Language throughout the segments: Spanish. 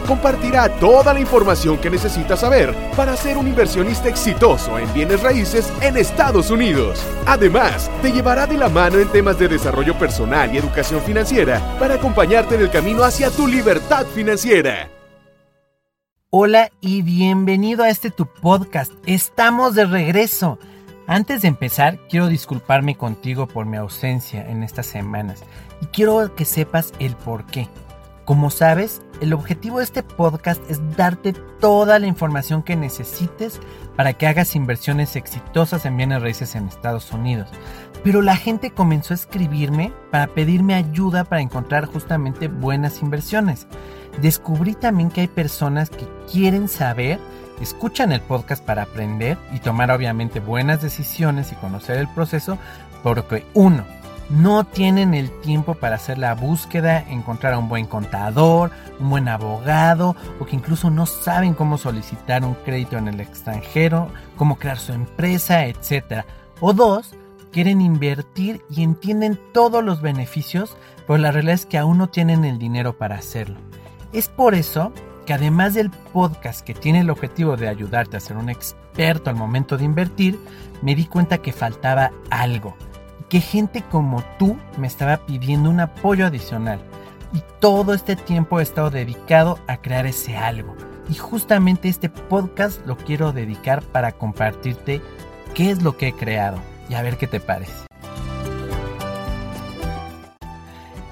compartirá toda la información que necesitas saber para ser un inversionista exitoso en bienes raíces en Estados Unidos. Además, te llevará de la mano en temas de desarrollo personal y educación financiera para acompañarte en el camino hacia tu libertad financiera. Hola y bienvenido a este tu podcast. Estamos de regreso. Antes de empezar, quiero disculparme contigo por mi ausencia en estas semanas y quiero que sepas el por qué. Como sabes, el objetivo de este podcast es darte toda la información que necesites para que hagas inversiones exitosas en bienes raíces en Estados Unidos. Pero la gente comenzó a escribirme para pedirme ayuda para encontrar justamente buenas inversiones. Descubrí también que hay personas que quieren saber, escuchan el podcast para aprender y tomar obviamente buenas decisiones y conocer el proceso, porque uno, no tienen el tiempo para hacer la búsqueda, encontrar a un buen contador, un buen abogado o que incluso no saben cómo solicitar un crédito en el extranjero, cómo crear su empresa, etc. O dos, quieren invertir y entienden todos los beneficios, pero la realidad es que aún no tienen el dinero para hacerlo. Es por eso que además del podcast que tiene el objetivo de ayudarte a ser un experto al momento de invertir, me di cuenta que faltaba algo que gente como tú me estaba pidiendo un apoyo adicional. Y todo este tiempo he estado dedicado a crear ese algo. Y justamente este podcast lo quiero dedicar para compartirte qué es lo que he creado y a ver qué te parece.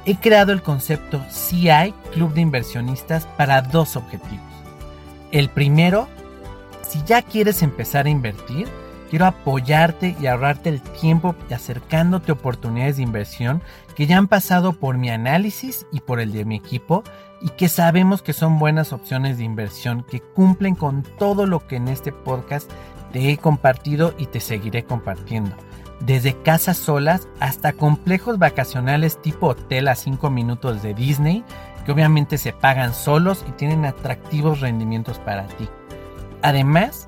He creado el concepto CI, Club de Inversionistas, para dos objetivos. El primero, si ya quieres empezar a invertir, Quiero apoyarte y ahorrarte el tiempo y acercándote oportunidades de inversión que ya han pasado por mi análisis y por el de mi equipo y que sabemos que son buenas opciones de inversión que cumplen con todo lo que en este podcast te he compartido y te seguiré compartiendo. Desde casas solas hasta complejos vacacionales tipo hotel a 5 minutos de Disney, que obviamente se pagan solos y tienen atractivos rendimientos para ti. Además,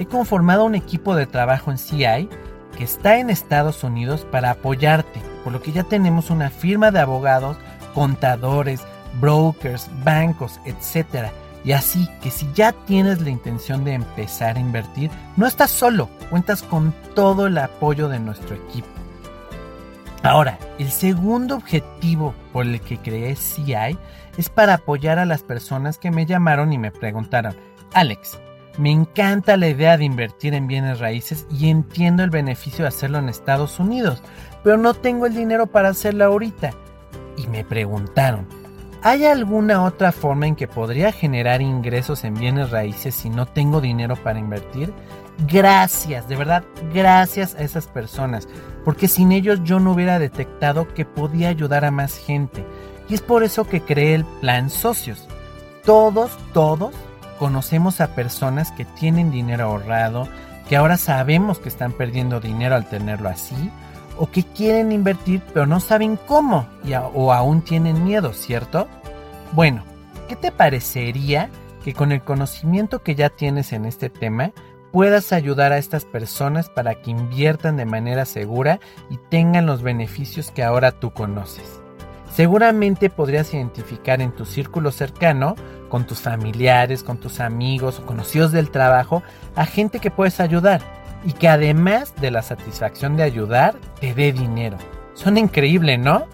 he conformado un equipo de trabajo en CI que está en Estados Unidos para apoyarte, por lo que ya tenemos una firma de abogados, contadores, brokers, bancos, etc. Y así que si ya tienes la intención de empezar a invertir, no estás solo, cuentas con todo el apoyo de nuestro equipo. Ahora, el segundo objetivo por el que creé CI es para apoyar a las personas que me llamaron y me preguntaron, Alex, me encanta la idea de invertir en bienes raíces y entiendo el beneficio de hacerlo en Estados Unidos, pero no tengo el dinero para hacerlo ahorita. Y me preguntaron, ¿hay alguna otra forma en que podría generar ingresos en bienes raíces si no tengo dinero para invertir? Gracias, de verdad, gracias a esas personas, porque sin ellos yo no hubiera detectado que podía ayudar a más gente. Y es por eso que creé el plan socios. Todos, todos conocemos a personas que tienen dinero ahorrado, que ahora sabemos que están perdiendo dinero al tenerlo así, o que quieren invertir pero no saben cómo o aún tienen miedo, ¿cierto? Bueno, ¿qué te parecería que con el conocimiento que ya tienes en este tema puedas ayudar a estas personas para que inviertan de manera segura y tengan los beneficios que ahora tú conoces? Seguramente podrías identificar en tu círculo cercano con tus familiares, con tus amigos o conocidos del trabajo, a gente que puedes ayudar y que además de la satisfacción de ayudar, te dé dinero. Son increíble, ¿no?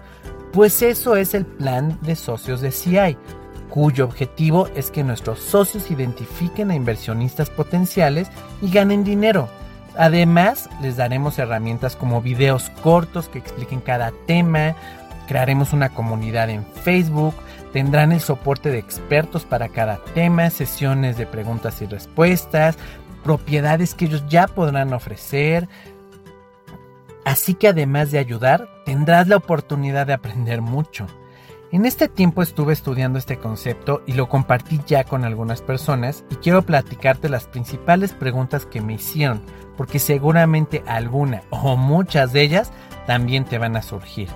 Pues eso es el plan de socios de CI, cuyo objetivo es que nuestros socios identifiquen a inversionistas potenciales y ganen dinero. Además, les daremos herramientas como videos cortos que expliquen cada tema, crearemos una comunidad en Facebook, Tendrán el soporte de expertos para cada tema, sesiones de preguntas y respuestas, propiedades que ellos ya podrán ofrecer. Así que además de ayudar, tendrás la oportunidad de aprender mucho. En este tiempo estuve estudiando este concepto y lo compartí ya con algunas personas y quiero platicarte las principales preguntas que me hicieron, porque seguramente alguna o muchas de ellas también te van a surgir.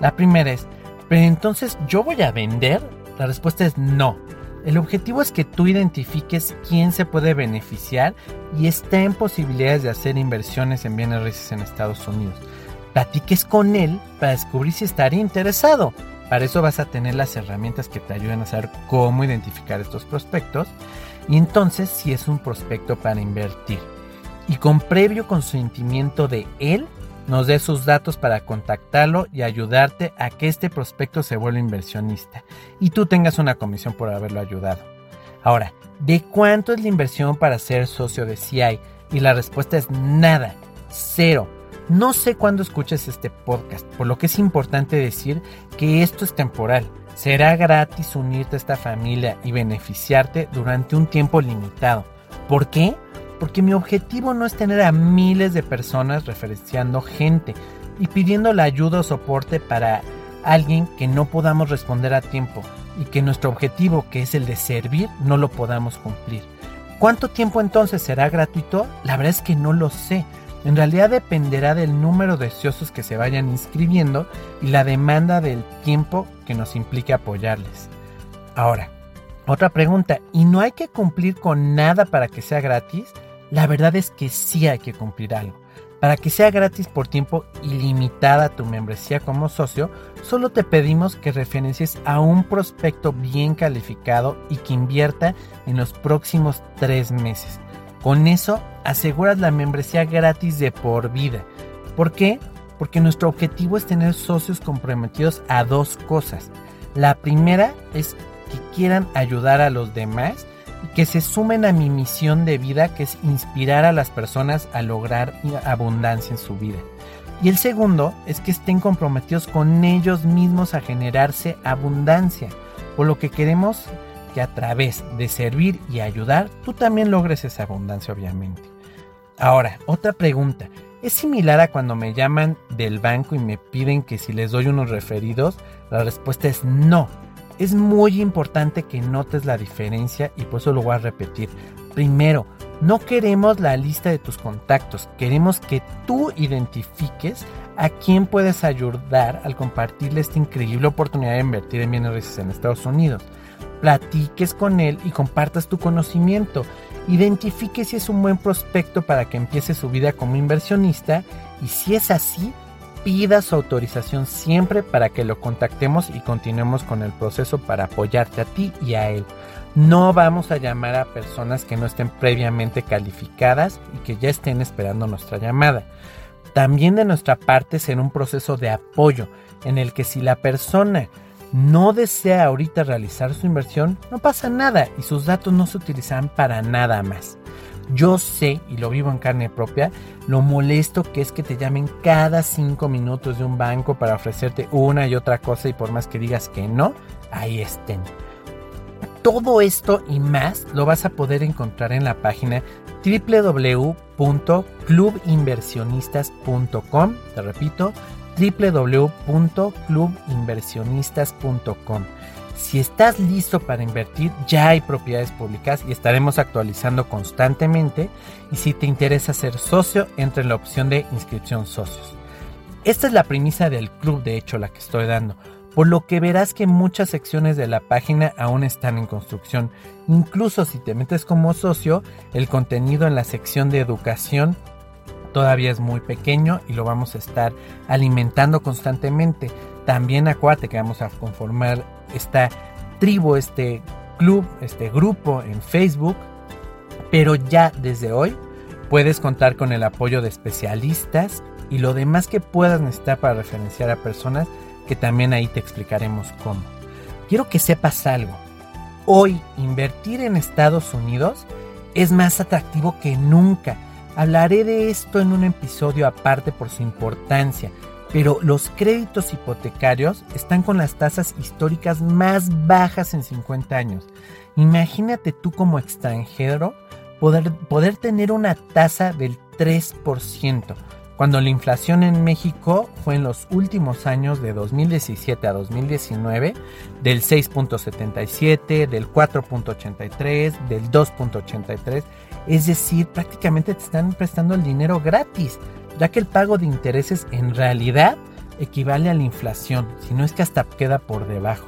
La primera es, Pero entonces, ¿yo voy a vender? La respuesta es no. El objetivo es que tú identifiques quién se puede beneficiar y está en posibilidades de hacer inversiones en bienes raíces en Estados Unidos. Platiques con él para descubrir si estaría interesado. Para eso vas a tener las herramientas que te ayuden a saber cómo identificar estos prospectos y entonces si es un prospecto para invertir. Y con previo consentimiento de él, nos dé sus datos para contactarlo y ayudarte a que este prospecto se vuelva inversionista y tú tengas una comisión por haberlo ayudado. Ahora, ¿de cuánto es la inversión para ser socio de CI? Y la respuesta es nada, cero. No sé cuándo escuches este podcast, por lo que es importante decir que esto es temporal. Será gratis unirte a esta familia y beneficiarte durante un tiempo limitado. ¿Por qué? Porque mi objetivo no es tener a miles de personas referenciando gente y pidiendo la ayuda o soporte para alguien que no podamos responder a tiempo y que nuestro objetivo, que es el de servir, no lo podamos cumplir. ¿Cuánto tiempo entonces será gratuito? La verdad es que no lo sé. En realidad dependerá del número de ociosos que se vayan inscribiendo y la demanda del tiempo que nos implique apoyarles. Ahora, otra pregunta, ¿y no hay que cumplir con nada para que sea gratis? La verdad es que sí hay que cumplir algo. Para que sea gratis por tiempo ilimitada tu membresía como socio, solo te pedimos que referencies a un prospecto bien calificado y que invierta en los próximos tres meses. Con eso aseguras la membresía gratis de por vida. ¿Por qué? Porque nuestro objetivo es tener socios comprometidos a dos cosas. La primera es que quieran ayudar a los demás que se sumen a mi misión de vida, que es inspirar a las personas a lograr abundancia en su vida. Y el segundo es que estén comprometidos con ellos mismos a generarse abundancia, por lo que queremos que a través de servir y ayudar, tú también logres esa abundancia, obviamente. Ahora, otra pregunta. ¿Es similar a cuando me llaman del banco y me piden que si les doy unos referidos? La respuesta es no es muy importante que notes la diferencia y por eso lo voy a repetir. Primero, no queremos la lista de tus contactos, queremos que tú identifiques a quién puedes ayudar al compartirle esta increíble oportunidad de invertir en bienes raíces en Estados Unidos. Platiques con él y compartas tu conocimiento. Identifique si es un buen prospecto para que empiece su vida como inversionista y si es así, pida su autorización siempre para que lo contactemos y continuemos con el proceso para apoyarte a ti y a él. No vamos a llamar a personas que no estén previamente calificadas y que ya estén esperando nuestra llamada. También de nuestra parte será un proceso de apoyo en el que si la persona no desea ahorita realizar su inversión, no pasa nada y sus datos no se utilizarán para nada más. Yo sé, y lo vivo en carne propia, lo molesto que es que te llamen cada cinco minutos de un banco para ofrecerte una y otra cosa y por más que digas que no, ahí estén. Todo esto y más lo vas a poder encontrar en la página www.clubinversionistas.com. Te repito, www.clubinversionistas.com. Si estás listo para invertir, ya hay propiedades públicas y estaremos actualizando constantemente. Y si te interesa ser socio, entra en la opción de inscripción socios. Esta es la premisa del club, de hecho, la que estoy dando, por lo que verás que muchas secciones de la página aún están en construcción. Incluso si te metes como socio, el contenido en la sección de educación todavía es muy pequeño y lo vamos a estar alimentando constantemente. También acuérdate que vamos a conformar esta tribu, este club, este grupo en Facebook. Pero ya desde hoy puedes contar con el apoyo de especialistas y lo demás que puedas necesitar para referenciar a personas que también ahí te explicaremos cómo. Quiero que sepas algo. Hoy invertir en Estados Unidos es más atractivo que nunca. Hablaré de esto en un episodio aparte por su importancia, pero los créditos hipotecarios están con las tasas históricas más bajas en 50 años. Imagínate tú como extranjero poder, tener una tasa del 3%, cuando la inflación en México fue en los últimos años de 2017 a 2019 del 6.77, del 4.83, del 2.83, es decir, prácticamente te están prestando el dinero gratis ya que el pago de intereses en realidad equivale a la inflación, si no es que hasta queda por debajo.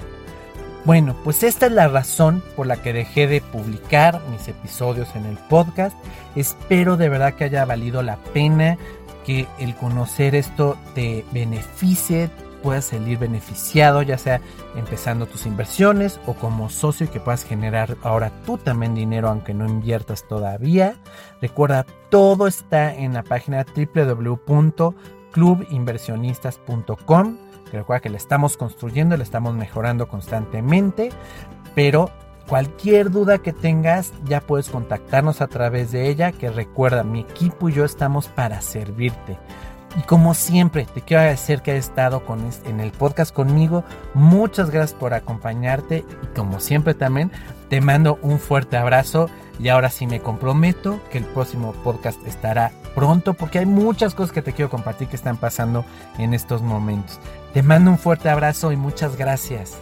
Bueno, pues esta es la razón por la que dejé de publicar mis episodios en el podcast. Espero de verdad que haya valido la pena, que el conocer esto te beneficie, puedas salir beneficiado, ya sea empezando tus inversiones o como socio que puedas generar ahora tú también dinero aunque no inviertas todavía. Recuerda, todo está en la página www.clubinversionistas.com Recuerda que la estamos construyendo, la estamos mejorando constantemente, pero cualquier duda que tengas ya puedes contactarnos a través de ella, que recuerda, mi equipo y yo estamos para servirte. Y como siempre, te quiero agradecer que hayas estado con, en el podcast conmigo. Muchas gracias por acompañarte y como siempre también te mando un fuerte abrazo. Y ahora sí me comprometo que el próximo podcast estará pronto porque hay muchas cosas que te quiero compartir que están pasando en estos momentos. Te mando un fuerte abrazo y muchas gracias.